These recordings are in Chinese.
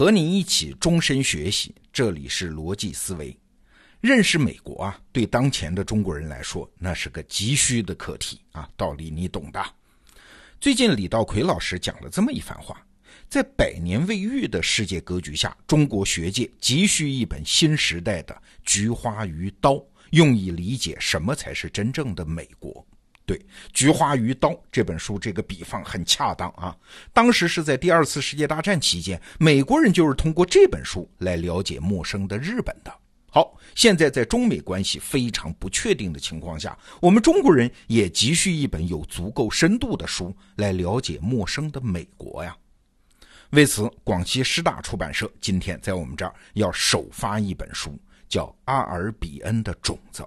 和你一起终身学习，这里是逻辑思维。认识美国啊，对当前的中国人来说，那是个急需的课题啊。道理你懂的。最近李道奎老师讲了这么一番话：在百年未遇的世界格局下，中国学界急需一本新时代的《菊花与刀》，用以理解什么才是真正的美国。对，《菊花与刀》这本书，这个比方很恰当啊。当时是在第二次世界大战期间，美国人就是通过这本书来了解陌生的日本的。好，现在在中美关系非常不确定的情况下，我们中国人也急需一本有足够深度的书来了解陌生的美国呀。为此，广西师大出版社今天在我们这儿要首发一本书，叫《阿尔比恩的种子》。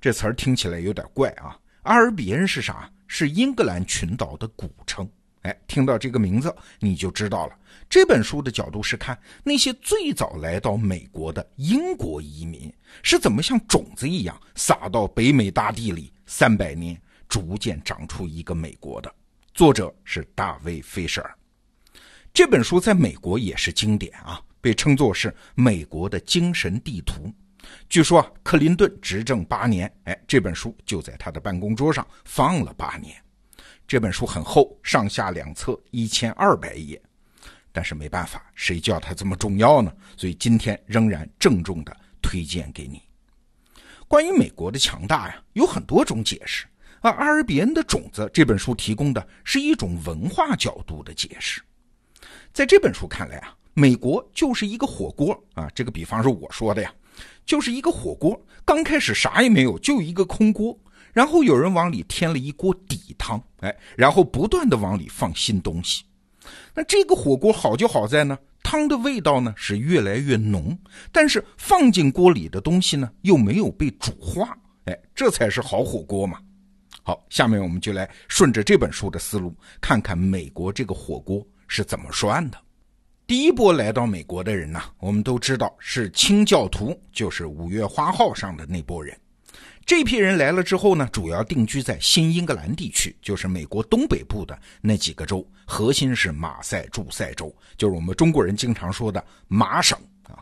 这词儿听起来有点怪啊。阿尔比恩是啥？是英格兰群岛的古称。哎，听到这个名字你就知道了。这本书的角度是看那些最早来到美国的英国移民是怎么像种子一样撒到北美大地里，三百年逐渐长出一个美国的。作者是大卫·费舍尔。这本书在美国也是经典啊，被称作是美国的精神地图。据说，克林顿执政八年，哎，这本书就在他的办公桌上放了八年。这本书很厚，上下两册，一千二百页。但是没办法，谁叫它这么重要呢？所以今天仍然郑重的推荐给你。关于美国的强大呀，有很多种解释。而阿尔比恩的种子这本书提供的是一种文化角度的解释。在这本书看来啊，美国就是一个火锅啊，这个比方是我说的呀。就是一个火锅，刚开始啥也没有，就一个空锅，然后有人往里添了一锅底汤，哎，然后不断的往里放新东西。那这个火锅好就好在呢，汤的味道呢是越来越浓，但是放进锅里的东西呢又没有被煮化，哎，这才是好火锅嘛。好，下面我们就来顺着这本书的思路，看看美国这个火锅是怎么涮的。第一波来到美国的人呢，我们都知道是清教徒，就是五月花号上的那波人。这批人来了之后呢，主要定居在新英格兰地区，就是美国东北部的那几个州，核心是马赛诸塞州，就是我们中国人经常说的麻省啊。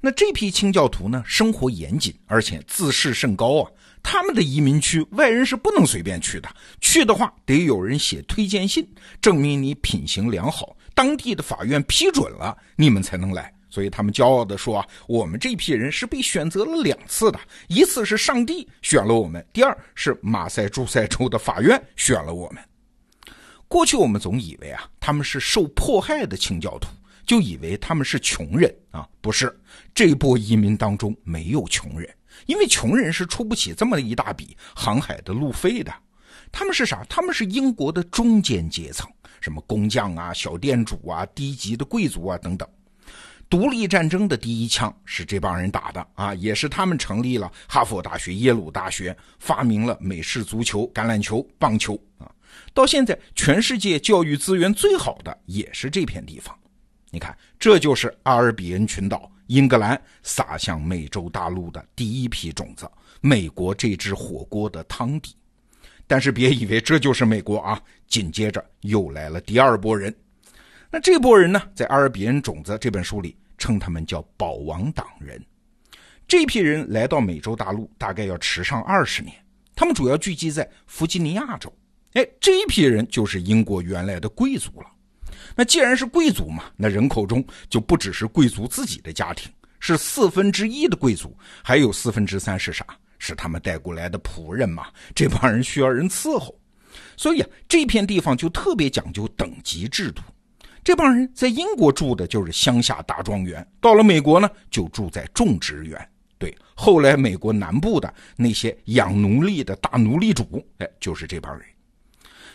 那这批清教徒呢，生活严谨，而且自视甚高啊。他们的移民区，外人是不能随便去的，去的话得有人写推荐信，证明你品行良好。当地的法院批准了，你们才能来。所以他们骄傲地说：“啊，我们这批人是被选择了两次的，一次是上帝选了我们，第二是马赛诸塞州的法院选了我们。”过去我们总以为啊，他们是受迫害的清教徒，就以为他们是穷人啊。不是，这波移民当中没有穷人，因为穷人是出不起这么一大笔航海的路费的。他们是啥？他们是英国的中间阶层。什么工匠啊、小店主啊、低级的贵族啊等等，独立战争的第一枪是这帮人打的啊，也是他们成立了哈佛大学、耶鲁大学，发明了美式足球、橄榄球、棒球啊。到现在，全世界教育资源最好的也是这片地方。你看，这就是阿尔比恩群岛，英格兰撒向美洲大陆的第一批种子，美国这只火锅的汤底。但是别以为这就是美国啊！紧接着又来了第二波人。那这波人呢，在《阿尔比恩种子》这本书里称他们叫保王党人。这批人来到美洲大陆大概要迟上二十年。他们主要聚集在弗吉尼亚州。哎，这一批人就是英国原来的贵族了。那既然是贵族嘛，那人口中就不只是贵族自己的家庭，是四分之一的贵族，还有四分之三是啥？是他们带过来的仆人嘛？这帮人需要人伺候，所以啊，这片地方就特别讲究等级制度。这帮人在英国住的就是乡下大庄园，到了美国呢，就住在种植园。对，后来美国南部的那些养奴隶的大奴隶主，哎，就是这帮人。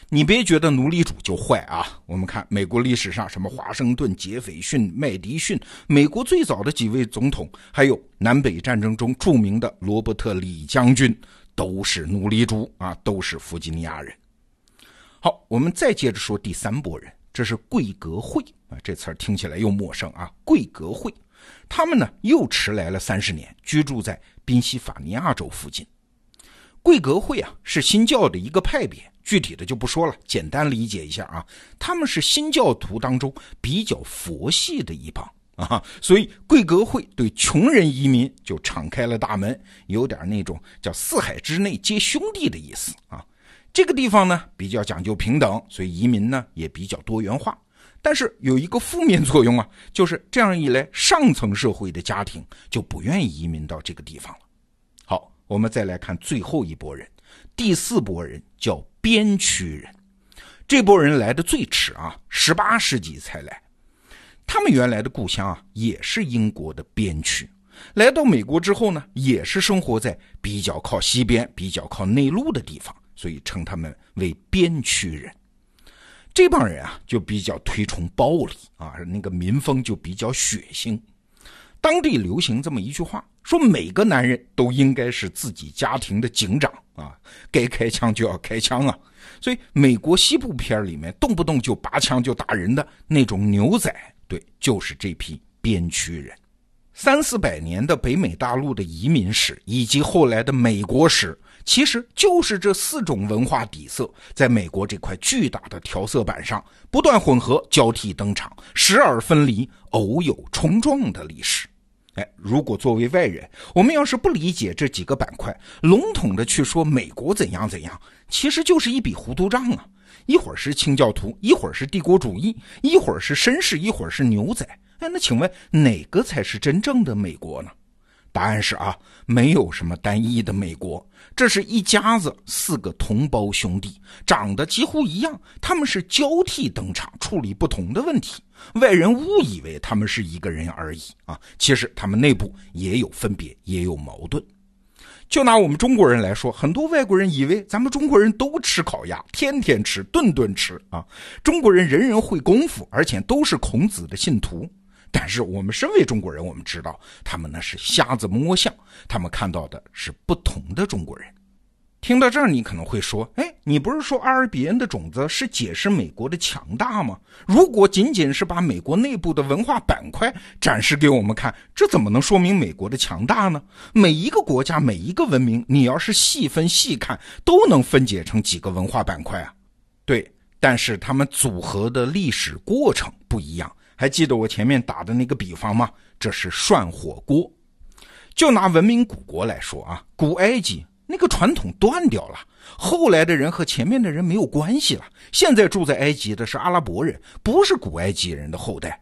你别觉得奴隶主就坏啊！我们看美国历史上，什么华盛顿、杰斐逊、麦迪逊，美国最早的几位总统，还有南北战争中著名的罗伯特李将军，都是奴隶主啊，都是弗吉尼亚人。好，我们再接着说第三波人，这是贵格会啊，这词儿听起来又陌生啊。贵格会，他们呢又迟来了三十年，居住在宾夕法尼亚州附近。贵格会啊，是新教的一个派别。具体的就不说了，简单理解一下啊，他们是新教徒当中比较佛系的一帮啊，所以贵格会对穷人移民就敞开了大门，有点那种叫四海之内皆兄弟的意思啊。这个地方呢比较讲究平等，所以移民呢也比较多元化。但是有一个负面作用啊，就是这样一来，上层社会的家庭就不愿意移民到这个地方了。好，我们再来看最后一波人，第四波人叫边区人。这波人来的最迟啊，十八世纪才来。他们原来的故乡啊，也是英国的边区。来到美国之后呢，也是生活在比较靠西边、比较靠内陆的地方，所以称他们为边区人。这帮人啊，就比较推崇暴力啊，那个民风就比较血腥。当地流行这么一句话，说每个男人都应该是自己家庭的警长啊，该开枪就要开枪啊。所以美国西部片里面动不动就拔枪就打人的那种牛仔，对，就是这批边区人。三四百年的北美大陆的移民史，以及后来的美国史。其实就是这四种文化底色，在美国这块巨大的调色板上不断混合、交替登场，时而分离，偶有冲撞的历史。哎，如果作为外人，我们要是不理解这几个板块，笼统的去说美国怎样怎样，其实就是一笔糊涂账啊！一会儿是清教徒，一会儿是帝国主义，一会儿是绅士，一会儿是牛仔。哎，那请问哪个才是真正的美国呢？答案是啊，没有什么单一的美国，这是一家子四个同胞兄弟，长得几乎一样，他们是交替登场，处理不同的问题，外人误以为他们是一个人而已啊，其实他们内部也有分别，也有矛盾。就拿我们中国人来说，很多外国人以为咱们中国人都吃烤鸭，天天吃，顿顿吃啊，中国人人人会功夫，而且都是孔子的信徒。但是我们身为中国人，我们知道他们呢是瞎子摸象，他们看到的是不同的中国人。听到这儿，你可能会说：“哎，你不是说阿尔比恩的种子是解释美国的强大吗？如果仅仅是把美国内部的文化板块展示给我们看，这怎么能说明美国的强大呢？每一个国家，每一个文明，你要是细分细看，都能分解成几个文化板块啊？对，但是他们组合的历史过程不一样。”还记得我前面打的那个比方吗？这是涮火锅。就拿文明古国来说啊，古埃及那个传统断掉了，后来的人和前面的人没有关系了。现在住在埃及的是阿拉伯人，不是古埃及人的后代。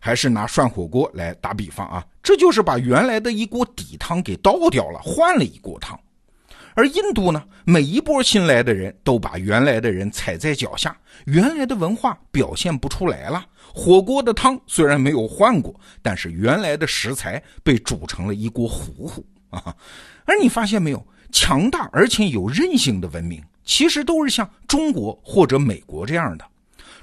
还是拿涮火锅来打比方啊，这就是把原来的一锅底汤给倒掉了，换了一锅汤。而印度呢，每一波新来的人都把原来的人踩在脚下，原来的文化表现不出来了。火锅的汤虽然没有换过，但是原来的食材被煮成了一锅糊糊啊！而你发现没有，强大而且有韧性的文明，其实都是像中国或者美国这样的，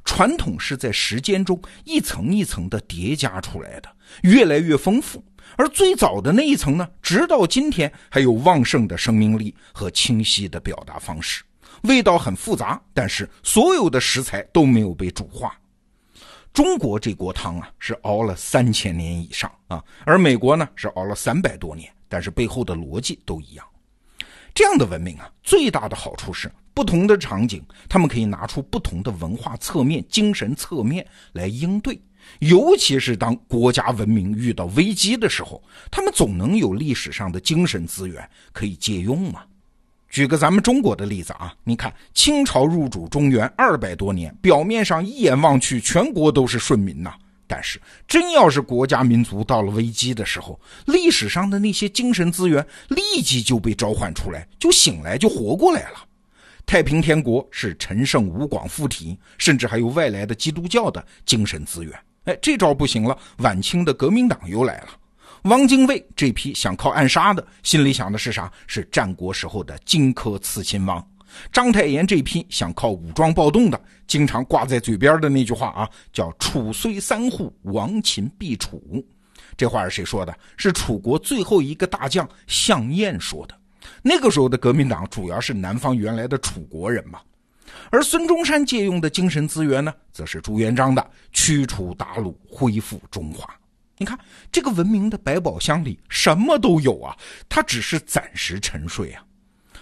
传统是在时间中一层一层的叠加出来的，越来越丰富。而最早的那一层呢，直到今天还有旺盛的生命力和清晰的表达方式，味道很复杂，但是所有的食材都没有被煮化。中国这锅汤啊，是熬了三千年以上啊，而美国呢是熬了三百多年，但是背后的逻辑都一样。这样的文明啊，最大的好处是不同的场景，他们可以拿出不同的文化侧面、精神侧面来应对，尤其是当国家文明遇到危机的时候，他们总能有历史上的精神资源可以借用嘛。举个咱们中国的例子啊，你看清朝入主中原二百多年，表面上一眼望去全国都是顺民呐，但是真要是国家民族到了危机的时候，历史上的那些精神资源立即就被召唤出来，就醒来就活过来了。太平天国是陈胜吴广附体，甚至还有外来的基督教的精神资源。哎，这招不行了，晚清的革命党又来了。汪精卫这批想靠暗杀的，心里想的是啥？是战国时候的荆轲刺秦王。章太炎这批想靠武装暴动的，经常挂在嘴边的那句话啊，叫“楚虽三户，亡秦必楚”。这话是谁说的？是楚国最后一个大将项燕说的。那个时候的革命党主要是南方原来的楚国人嘛。而孙中山借用的精神资源呢，则是朱元璋的驱除鞑虏，恢复中华。你看这个文明的百宝箱里什么都有啊，它只是暂时沉睡啊。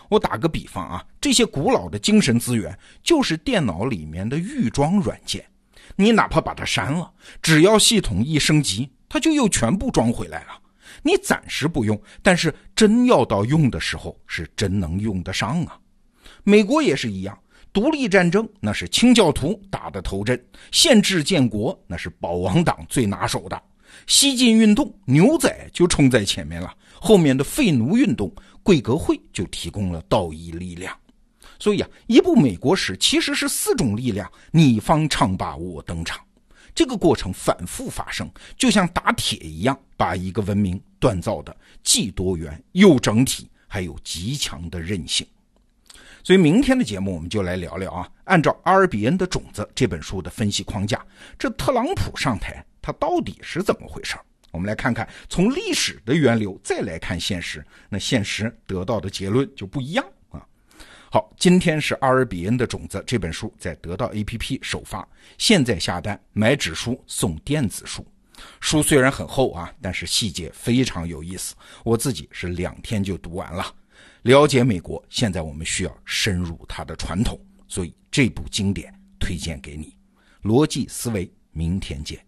我打个比方啊，这些古老的精神资源就是电脑里面的预装软件，你哪怕把它删了，只要系统一升级，它就又全部装回来了。你暂时不用，但是真要到用的时候，是真能用得上啊。美国也是一样，独立战争那是清教徒打的头阵，宪制建国那是保王党最拿手的，西进运动牛仔就冲在前面了，后面的废奴运动。贵格会就提供了道义力量，所以啊，一部美国史其实是四种力量你方唱罢我登场，这个过程反复发生，就像打铁一样，把一个文明锻造的既多元又整体，还有极强的韧性。所以明天的节目我们就来聊聊啊，按照阿尔比恩的种子这本书的分析框架，这特朗普上台他到底是怎么回事？我们来看看，从历史的源流再来看现实，那现实得到的结论就不一样啊。好，今天是阿尔比恩的种子这本书在得到 APP 首发，现在下单买纸书送电子书。书虽然很厚啊，但是细节非常有意思，我自己是两天就读完了。了解美国，现在我们需要深入它的传统，所以这部经典推荐给你，逻辑思维明天见。